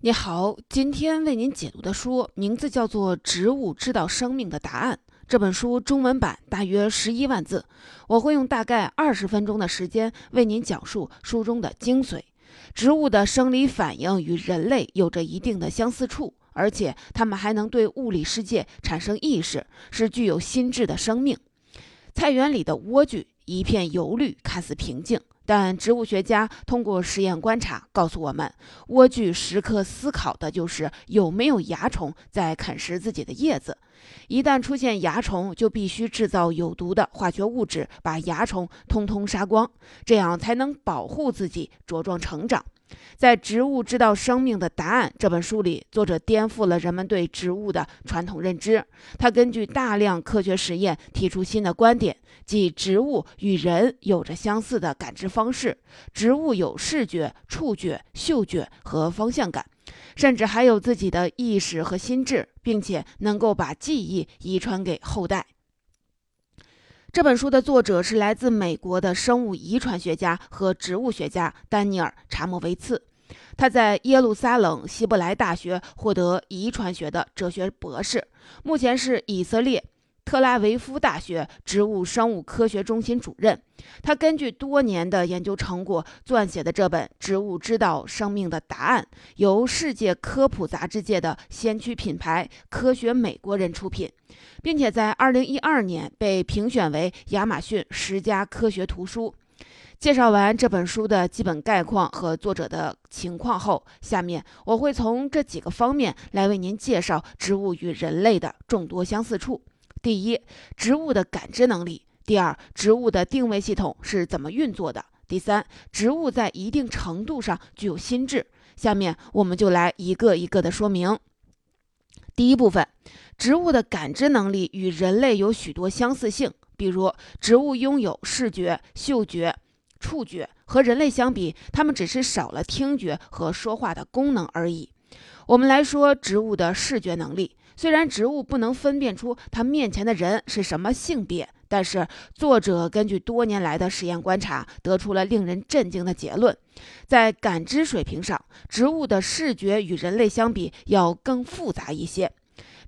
你好，今天为您解读的书名字叫做《植物知道生命的答案》。这本书中文版大约十一万字，我会用大概二十分钟的时间为您讲述书中的精髓。植物的生理反应与人类有着一定的相似处，而且它们还能对物理世界产生意识，是具有心智的生命。菜园里的莴苣一片油绿，看似平静。但植物学家通过实验观察告诉我们，莴苣时刻思考的就是有没有蚜虫在啃食自己的叶子。一旦出现蚜虫，就必须制造有毒的化学物质，把蚜虫通通杀光，这样才能保护自己茁壮成长。在《植物知道生命的答案》这本书里，作者颠覆了人们对植物的传统认知。他根据大量科学实验提出新的观点，即植物与人有着相似的感知方式。植物有视觉、触觉、嗅觉和方向感，甚至还有自己的意识和心智，并且能够把记忆遗传给后代。这本书的作者是来自美国的生物遗传学家和植物学家丹尼尔·查莫维茨。他在耶路撒冷希伯来大学获得遗传学的哲学博士，目前是以色列。特拉维夫大学植物生物科学中心主任，他根据多年的研究成果撰写的这本《植物知道生命的答案》，由世界科普杂志界的先驱品牌科学美国人出品，并且在2012年被评选为亚马逊十佳科学图书。介绍完这本书的基本概况和作者的情况后，下面我会从这几个方面来为您介绍植物与人类的众多相似处。第一，植物的感知能力；第二，植物的定位系统是怎么运作的；第三，植物在一定程度上具有心智。下面我们就来一个一个的说明。第一部分，植物的感知能力与人类有许多相似性，比如植物拥有视觉、嗅觉、触觉，和人类相比，它们只是少了听觉和说话的功能而已。我们来说植物的视觉能力。虽然植物不能分辨出它面前的人是什么性别，但是作者根据多年来的实验观察，得出了令人震惊的结论：在感知水平上，植物的视觉与人类相比要更复杂一些。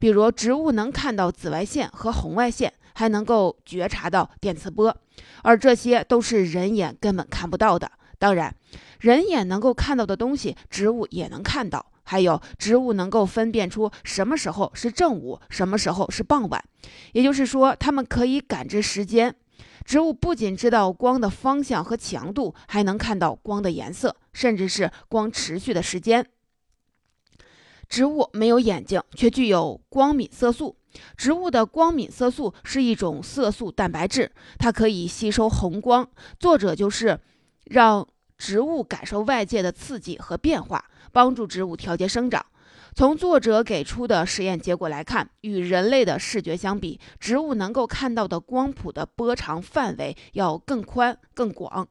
比如，植物能看到紫外线和红外线，还能够觉察到电磁波，而这些都是人眼根本看不到的。当然，人眼能够看到的东西，植物也能看到。还有植物能够分辨出什么时候是正午，什么时候是傍晚，也就是说，它们可以感知时间。植物不仅知道光的方向和强度，还能看到光的颜色，甚至是光持续的时间。植物没有眼睛，却具有光敏色素。植物的光敏色素是一种色素蛋白质，它可以吸收红光。作者就是让植物感受外界的刺激和变化。帮助植物调节生长。从作者给出的实验结果来看，与人类的视觉相比，植物能够看到的光谱的波长范围要更宽更广。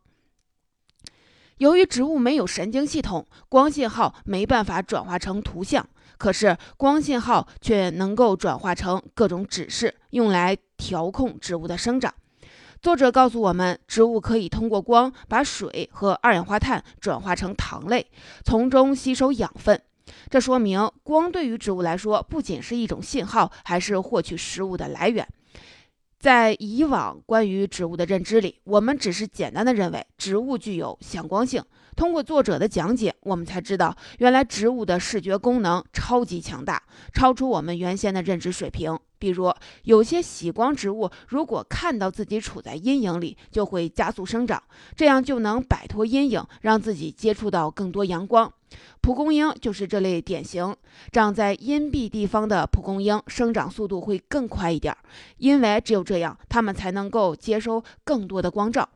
由于植物没有神经系统，光信号没办法转化成图像，可是光信号却能够转化成各种指示，用来调控植物的生长。作者告诉我们，植物可以通过光把水和二氧化碳转化成糖类，从中吸收养分。这说明光对于植物来说不仅是一种信号，还是获取食物的来源。在以往关于植物的认知里，我们只是简单的认为植物具有向光性。通过作者的讲解，我们才知道，原来植物的视觉功能超级强大，超出我们原先的认知水平。比如，有些喜光植物，如果看到自己处在阴影里，就会加速生长，这样就能摆脱阴影，让自己接触到更多阳光。蒲公英就是这类典型。长在阴蔽地方的蒲公英生长速度会更快一点，因为只有这样，它们才能够接收更多的光照。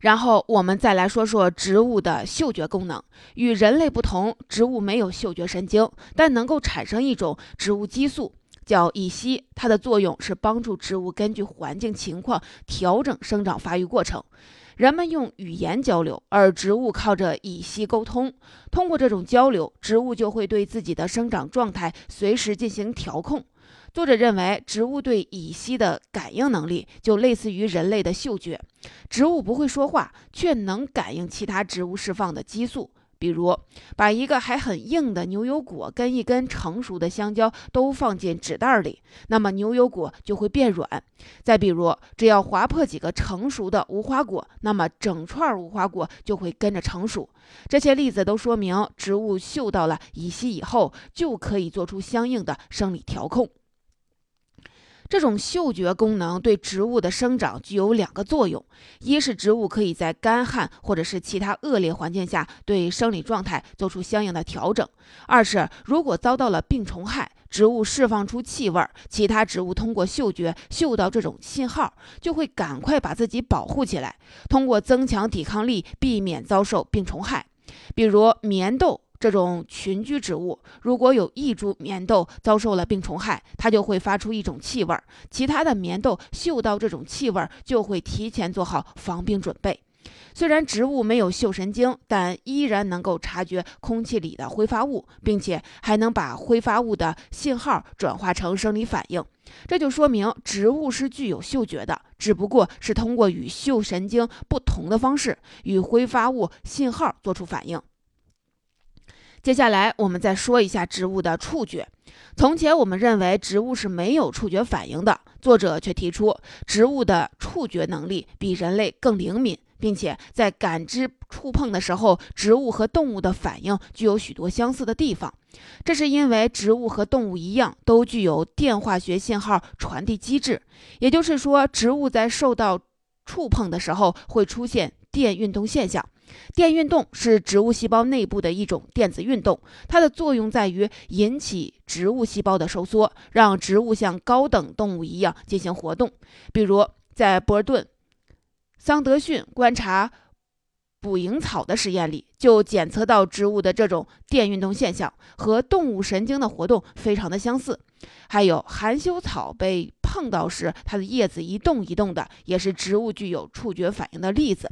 然后我们再来说说植物的嗅觉功能。与人类不同，植物没有嗅觉神经，但能够产生一种植物激素。叫乙烯，它的作用是帮助植物根据环境情况调整生长发育过程。人们用语言交流，而植物靠着乙烯沟通。通过这种交流，植物就会对自己的生长状态随时进行调控。作者认为，植物对乙烯的感应能力就类似于人类的嗅觉。植物不会说话，却能感应其他植物释放的激素。比如，把一个还很硬的牛油果跟一根成熟的香蕉都放进纸袋里，那么牛油果就会变软。再比如，只要划破几个成熟的无花果，那么整串无花果就会跟着成熟。这些例子都说明，植物嗅到了乙烯以后，就可以做出相应的生理调控。这种嗅觉功能对植物的生长具有两个作用：一是植物可以在干旱或者是其他恶劣环境下对生理状态做出相应的调整；二是如果遭到了病虫害，植物释放出气味，其他植物通过嗅觉嗅到这种信号，就会赶快把自己保护起来，通过增强抵抗力避免遭受病虫害。比如棉豆。这种群居植物，如果有一株棉豆遭受了病虫害，它就会发出一种气味，其他的棉豆嗅到这种气味，就会提前做好防病准备。虽然植物没有嗅神经，但依然能够察觉空气里的挥发物，并且还能把挥发物的信号转化成生理反应。这就说明植物是具有嗅觉的，只不过是通过与嗅神经不同的方式，与挥发物信号做出反应。接下来，我们再说一下植物的触觉。从前，我们认为植物是没有触觉反应的。作者却提出，植物的触觉能力比人类更灵敏，并且在感知触碰的时候，植物和动物的反应具有许多相似的地方。这是因为植物和动物一样，都具有电化学信号传递机制。也就是说，植物在受到触碰的时候，会出现电运动现象。电运动是植物细胞内部的一种电子运动，它的作用在于引起植物细胞的收缩，让植物像高等动物一样进行活动。比如，在波尔顿、桑德逊观察捕蝇草的实验里，就检测到植物的这种电运动现象和动物神经的活动非常的相似。还有含羞草被碰到时，它的叶子一动一动的，也是植物具有触觉反应的例子。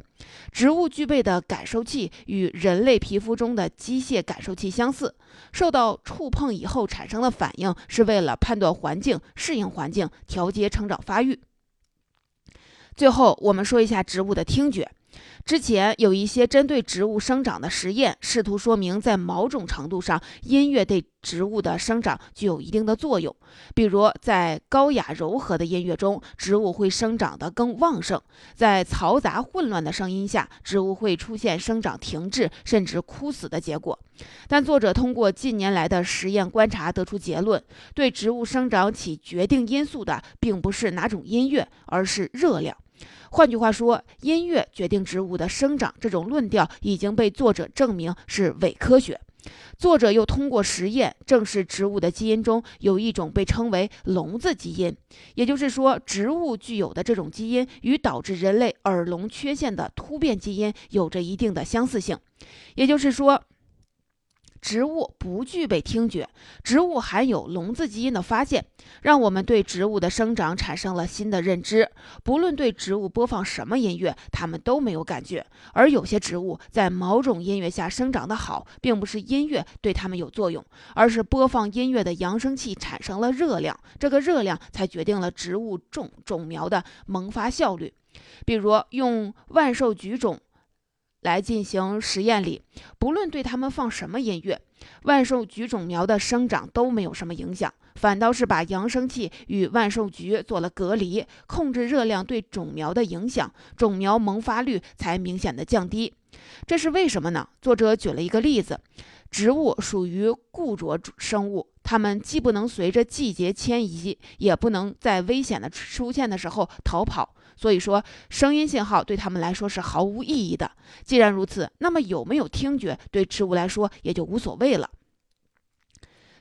植物具备的感受器与人类皮肤中的机械感受器相似，受到触碰以后产生的反应是为了判断环境、适应环境、调节成长发育。最后，我们说一下植物的听觉。之前有一些针对植物生长的实验，试图说明在某种程度上，音乐对植物的生长具有一定的作用。比如，在高雅柔和的音乐中，植物会生长得更旺盛；在嘈杂混乱的声音下，植物会出现生长停滞甚至枯死的结果。但作者通过近年来的实验观察得出结论：对植物生长起决定因素的，并不是哪种音乐，而是热量。换句话说，音乐决定植物的生长，这种论调已经被作者证明是伪科学。作者又通过实验证实，植物的基因中有一种被称为“聋子基因”，也就是说，植物具有的这种基因与导致人类耳聋缺陷的突变基因有着一定的相似性。也就是说。植物不具备听觉，植物含有聋子基因的发现，让我们对植物的生长产生了新的认知。不论对植物播放什么音乐，它们都没有感觉。而有些植物在某种音乐下生长得好，并不是音乐对它们有作用，而是播放音乐的扬声器产生了热量，这个热量才决定了植物种种苗的萌发效率。比如用万寿菊种。来进行实验里，不论对他们放什么音乐，万寿菊种苗的生长都没有什么影响，反倒是把扬声器与万寿菊做了隔离，控制热量对种苗的影响，种苗萌发率才明显的降低。这是为什么呢？作者举了一个例子：植物属于固着生物，它们既不能随着季节迁移，也不能在危险的出现的时候逃跑。所以说，声音信号对他们来说是毫无意义的。既然如此，那么有没有听觉对植物来说也就无所谓了。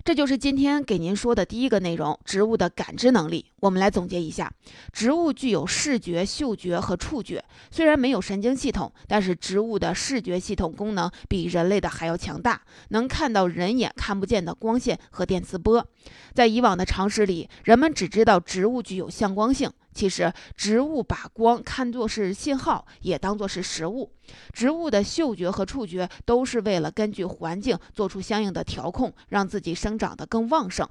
这就是今天给您说的第一个内容：植物的感知能力。我们来总结一下：植物具有视觉、嗅觉和触觉。虽然没有神经系统，但是植物的视觉系统功能比人类的还要强大，能看到人眼看不见的光线和电磁波。在以往的常识里，人们只知道植物具有向光性。其实，植物把光看作是信号，也当作是食物。植物的嗅觉和触觉都是为了根据环境做出相应的调控，让自己生长得更旺盛。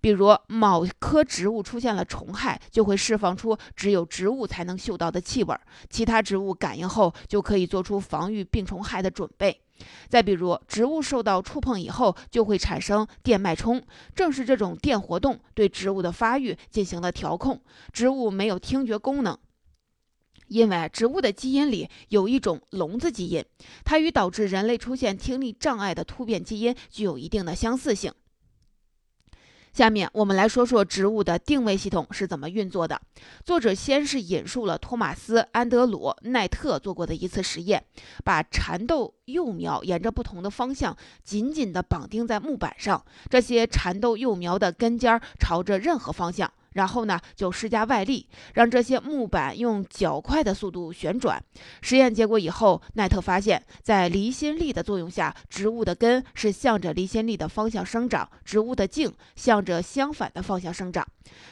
比如，某棵植物出现了虫害，就会释放出只有植物才能嗅到的气味，其他植物感应后就可以做出防御病虫害的准备。再比如，植物受到触碰以后就会产生电脉冲，正是这种电活动对植物的发育进行了调控。植物没有听觉功能。因为植物的基因里有一种聋子基因，它与导致人类出现听力障碍的突变基因具有一定的相似性。下面我们来说说植物的定位系统是怎么运作的。作者先是引述了托马斯·安德鲁·奈特做过的一次实验，把蚕豆幼苗沿着不同的方向紧紧地绑定在木板上，这些蚕豆幼苗的根尖朝着任何方向。然后呢，就施加外力，让这些木板用较快的速度旋转。实验结果以后，奈特发现，在离心力的作用下，植物的根是向着离心力的方向生长，植物的茎向着相反的方向生长。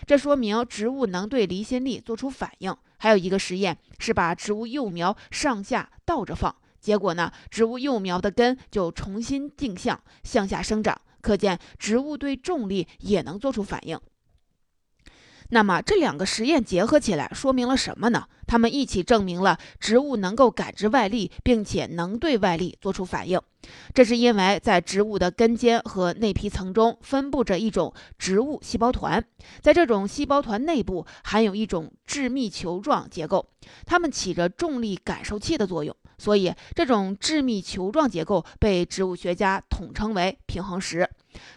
这说明植物能对离心力做出反应。还有一个实验是把植物幼苗上下倒着放，结果呢，植物幼苗的根就重新定向向下生长。可见，植物对重力也能做出反应。那么这两个实验结合起来说明了什么呢？它们一起证明了植物能够感知外力，并且能对外力做出反应。这是因为在植物的根尖和内皮层中分布着一种植物细胞团，在这种细胞团内部含有一种致密球状结构，它们起着重力感受器的作用。所以，这种致密球状结构被植物学家统称为平衡石。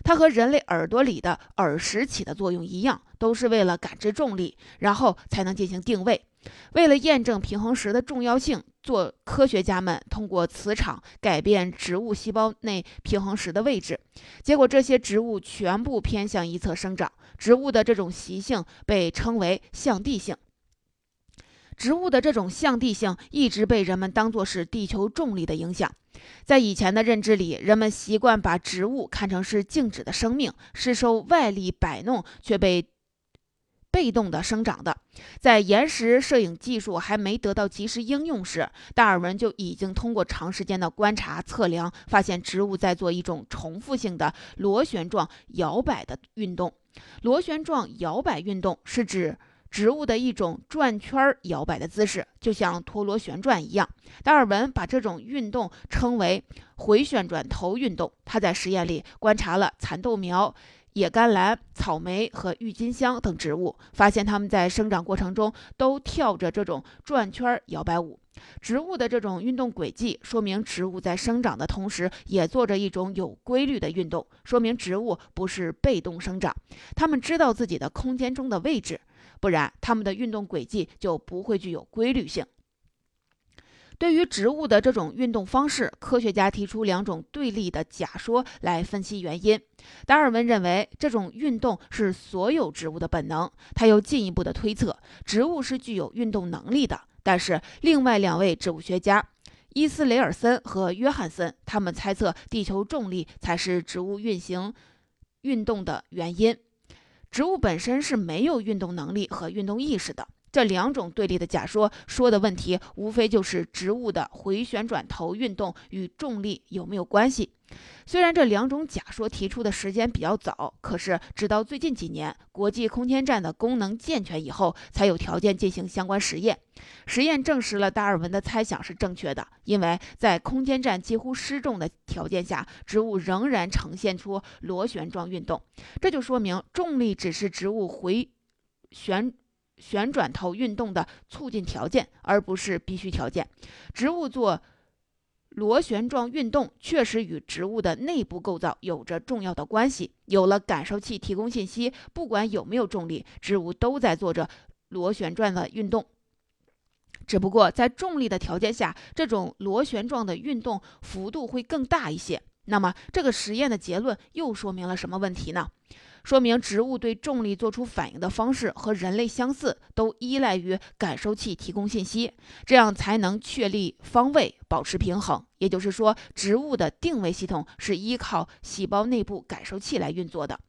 它和人类耳朵里的耳石起的作用一样，都是为了感知重力，然后才能进行定位。为了验证平衡石的重要性，做科学家们通过磁场改变植物细胞内平衡石的位置，结果这些植物全部偏向一侧生长。植物的这种习性被称为向地性。植物的这种向地性一直被人们当作是地球重力的影响。在以前的认知里，人们习惯把植物看成是静止的生命，是受外力摆弄却被被动的生长的。在延时摄影技术还没得到及时应用时，达尔文就已经通过长时间的观察测量，发现植物在做一种重复性的螺旋状摇摆的运动。螺旋状摇摆运动是指。植物的一种转圈摇摆的姿势，就像陀螺旋转一样。达尔文把这种运动称为回旋转头运动。他在实验里观察了蚕豆苗、野甘蓝、草莓和郁金香等植物，发现它们在生长过程中都跳着这种转圈摇摆舞。植物的这种运动轨迹，说明植物在生长的同时也做着一种有规律的运动，说明植物不是被动生长，它们知道自己的空间中的位置。不然，它们的运动轨迹就不会具有规律性。对于植物的这种运动方式，科学家提出两种对立的假说来分析原因。达尔文认为这种运动是所有植物的本能，他又进一步的推测植物是具有运动能力的。但是，另外两位植物学家伊斯雷尔森和约翰森，他们猜测地球重力才是植物运行运动的原因。植物本身是没有运动能力和运动意识的。这两种对立的假说说的问题，无非就是植物的回旋转头运动与重力有没有关系。虽然这两种假说提出的时间比较早，可是直到最近几年，国际空间站的功能健全以后，才有条件进行相关实验。实验证实了达尔文的猜想是正确的，因为在空间站几乎失重的条件下，植物仍然呈现出螺旋状运动。这就说明重力只是植物回旋。旋转头运动的促进条件，而不是必须条件。植物做螺旋状运动确实与植物的内部构造有着重要的关系。有了感受器提供信息，不管有没有重力，植物都在做着螺旋状的运动。只不过在重力的条件下，这种螺旋状的运动幅度会更大一些。那么，这个实验的结论又说明了什么问题呢？说明植物对重力做出反应的方式和人类相似，都依赖于感受器提供信息，这样才能确立方位，保持平衡。也就是说，植物的定位系统是依靠细胞内部感受器来运作的。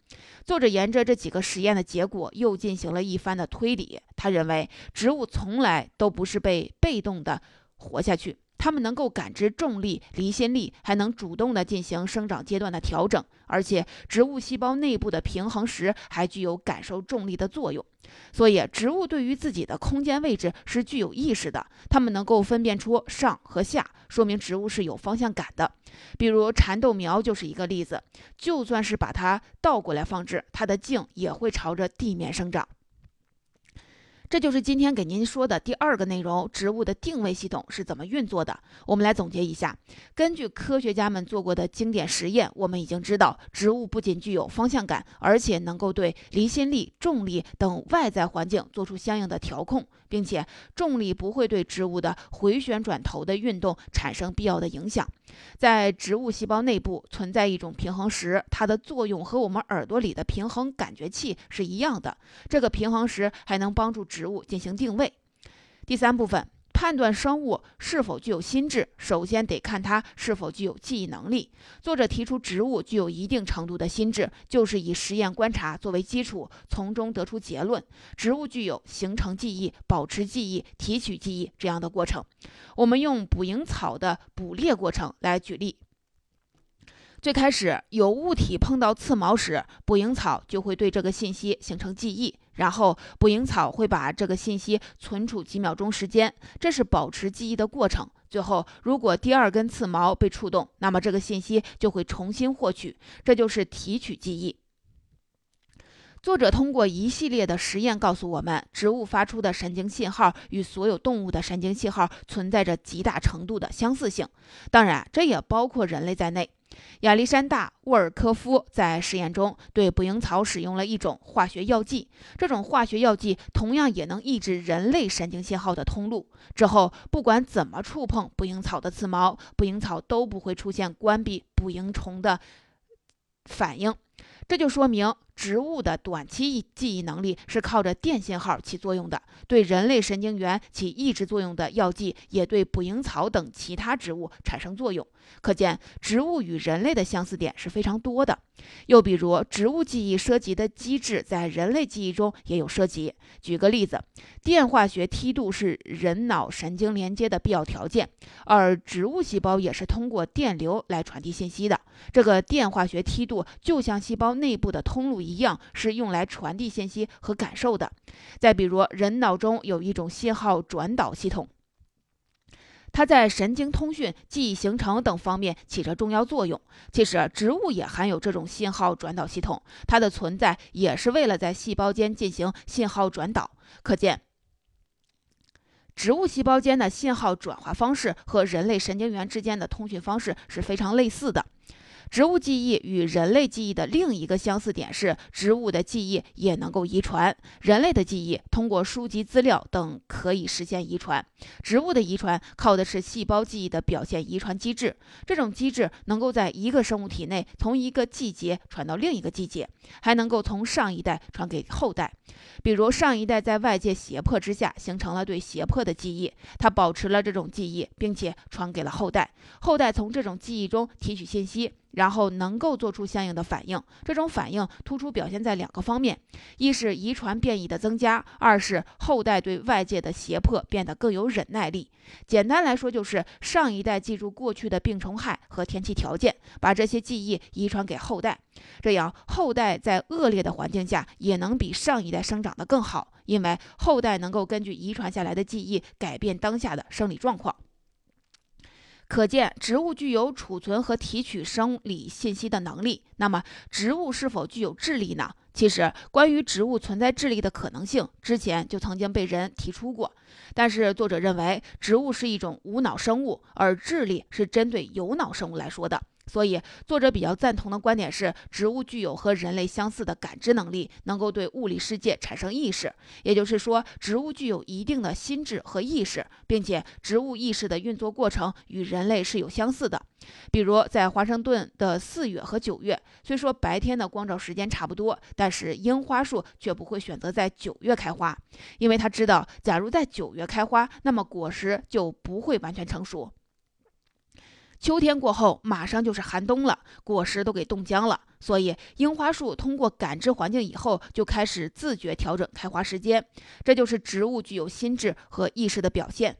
作者沿着这几个实验的结果，又进行了一番的推理。他认为，植物从来都不是被被动的活下去，它们能够感知重力、离心力，还能主动的进行生长阶段的调整。而且，植物细胞内部的平衡石还具有感受重力的作用。所以，植物对于自己的空间位置是具有意识的。它们能够分辨出上和下，说明植物是有方向感的。比如蚕豆苗就是一个例子。就算是把它倒过来放置，它的茎也会朝着地面生长。这就是今天给您说的第二个内容：植物的定位系统是怎么运作的。我们来总结一下，根据科学家们做过的经典实验，我们已经知道，植物不仅具有方向感，而且能够对离心力、重力等外在环境做出相应的调控。并且重力不会对植物的回旋转头的运动产生必要的影响。在植物细胞内部存在一种平衡石，它的作用和我们耳朵里的平衡感觉器是一样的。这个平衡石还能帮助植物进行定位。第三部分。判断生物是否具有心智，首先得看它是否具有记忆能力。作者提出，植物具有一定程度的心智，就是以实验观察作为基础，从中得出结论：植物具有形成记忆、保持记忆、提取记忆这样的过程。我们用捕蝇草的捕猎过程来举例。最开始有物体碰到刺毛时，捕蝇草就会对这个信息形成记忆，然后捕蝇草会把这个信息存储几秒钟时间，这是保持记忆的过程。最后，如果第二根刺毛被触动，那么这个信息就会重新获取，这就是提取记忆。作者通过一系列的实验告诉我们，植物发出的神经信号与所有动物的神经信号存在着极大程度的相似性，当然，这也包括人类在内。亚历山大·沃尔科夫在实验中对捕蝇草使用了一种化学药剂，这种化学药剂同样也能抑制人类神经信号的通路。之后，不管怎么触碰捕蝇草的刺毛，捕蝇草都不会出现关闭捕蝇虫的反应。这就说明。植物的短期记忆能力是靠着电信号起作用的，对人类神经元起抑制作用的药剂也对捕蝇草等其他植物产生作用。可见，植物与人类的相似点是非常多的。又比如，植物记忆涉及的机制在人类记忆中也有涉及。举个例子，电化学梯度是人脑神经连接的必要条件，而植物细胞也是通过电流来传递信息的。这个电化学梯度就像细胞内部的通路。一样是用来传递信息和感受的。再比如，人脑中有一种信号转导系统，它在神经通讯、记忆形成等方面起着重要作用。其实，植物也含有这种信号转导系统，它的存在也是为了在细胞间进行信号转导。可见，植物细胞间的信号转化方式和人类神经元之间的通讯方式是非常类似的。植物记忆与人类记忆的另一个相似点是，植物的记忆也能够遗传。人类的记忆通过书籍资料等可以实现遗传，植物的遗传靠的是细胞记忆的表现遗传机制。这种机制能够在一个生物体内从一个季节传到另一个季节，还能够从上一代传给后代。比如，上一代在外界胁迫之下形成了对胁迫的记忆，它保持了这种记忆，并且传给了后代。后代从这种记忆中提取信息。然后能够做出相应的反应，这种反应突出表现在两个方面：一是遗传变异的增加，二是后代对外界的胁迫变得更有忍耐力。简单来说，就是上一代记住过去的病虫害和天气条件，把这些记忆遗传给后代，这样后代在恶劣的环境下也能比上一代生长得更好，因为后代能够根据遗传下来的记忆改变当下的生理状况。可见，植物具有储存和提取生理信息的能力。那么，植物是否具有智力呢？其实，关于植物存在智力的可能性，之前就曾经被人提出过。但是，作者认为，植物是一种无脑生物，而智力是针对有脑生物来说的。所以，作者比较赞同的观点是，植物具有和人类相似的感知能力，能够对物理世界产生意识。也就是说，植物具有一定的心智和意识，并且植物意识的运作过程与人类是有相似的。比如，在华盛顿的四月和九月，虽说白天的光照时间差不多，但是樱花树却不会选择在九月开花，因为他知道，假如在九月开花，那么果实就不会完全成熟。秋天过后，马上就是寒冬了，果实都给冻僵了。所以，樱花树通过感知环境以后，就开始自觉调整开花时间。这就是植物具有心智和意识的表现。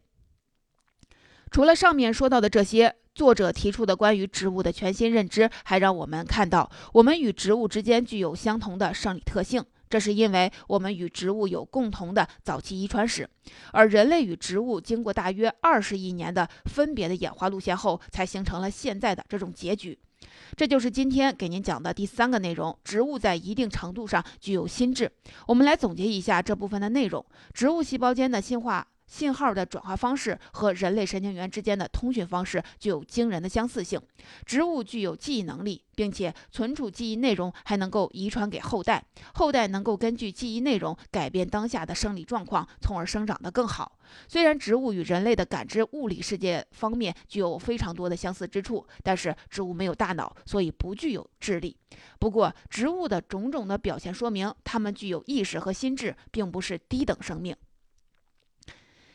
除了上面说到的这些，作者提出的关于植物的全新认知，还让我们看到我们与植物之间具有相同的生理特性。这是因为我们与植物有共同的早期遗传史，而人类与植物经过大约二十亿年的分别的演化路线后，才形成了现在的这种结局。这就是今天给您讲的第三个内容：植物在一定程度上具有心智。我们来总结一下这部分的内容：植物细胞间的进化。信号的转化方式和人类神经元之间的通讯方式具有惊人的相似性。植物具有记忆能力，并且存储记忆内容还能够遗传给后代，后代能够根据记忆内容改变当下的生理状况，从而生长得更好。虽然植物与人类的感知物理世界方面具有非常多的相似之处，但是植物没有大脑，所以不具有智力。不过，植物的种种的表现说明，它们具有意识和心智，并不是低等生命。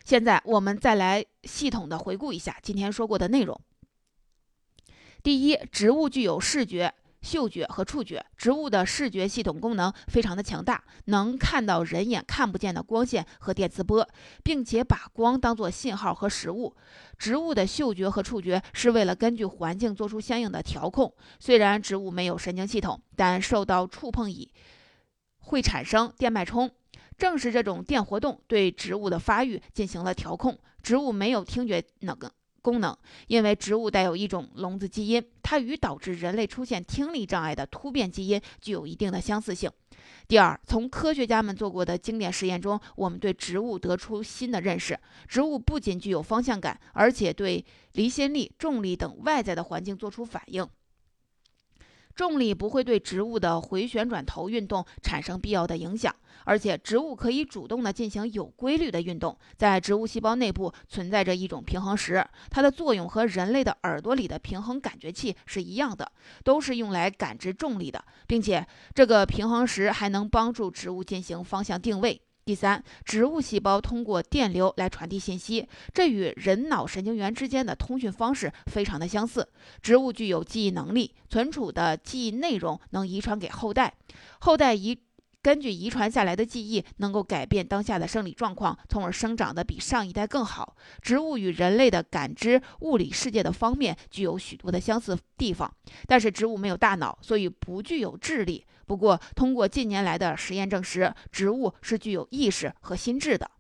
现在我们再来系统的回顾一下今天说过的内容。第一，植物具有视觉、嗅觉和触觉。植物的视觉系统功能非常的强大，能看到人眼看不见的光线和电磁波，并且把光当作信号和食物。植物的嗅觉和触觉是为了根据环境做出相应的调控。虽然植物没有神经系统，但受到触碰以会产生电脉冲。正是这种电活动对植物的发育进行了调控。植物没有听觉那个功能，因为植物带有一种聋子基因，它与导致人类出现听力障碍的突变基因具有一定的相似性。第二，从科学家们做过的经典实验中，我们对植物得出新的认识：植物不仅具有方向感，而且对离心力、重力等外在的环境做出反应。重力不会对植物的回旋转头运动产生必要的影响，而且植物可以主动地进行有规律的运动。在植物细胞内部存在着一种平衡石，它的作用和人类的耳朵里的平衡感觉器是一样的，都是用来感知重力的，并且这个平衡石还能帮助植物进行方向定位。第三，植物细胞通过电流来传递信息，这与人脑神经元之间的通讯方式非常的相似。植物具有记忆能力，存储的记忆内容能遗传给后代，后代遗根据遗传下来的记忆，能够改变当下的生理状况，从而生长得比上一代更好。植物与人类的感知物理世界的方面具有许多的相似地方，但是植物没有大脑，所以不具有智力。不过，通过近年来的实验证实，植物是具有意识和心智的。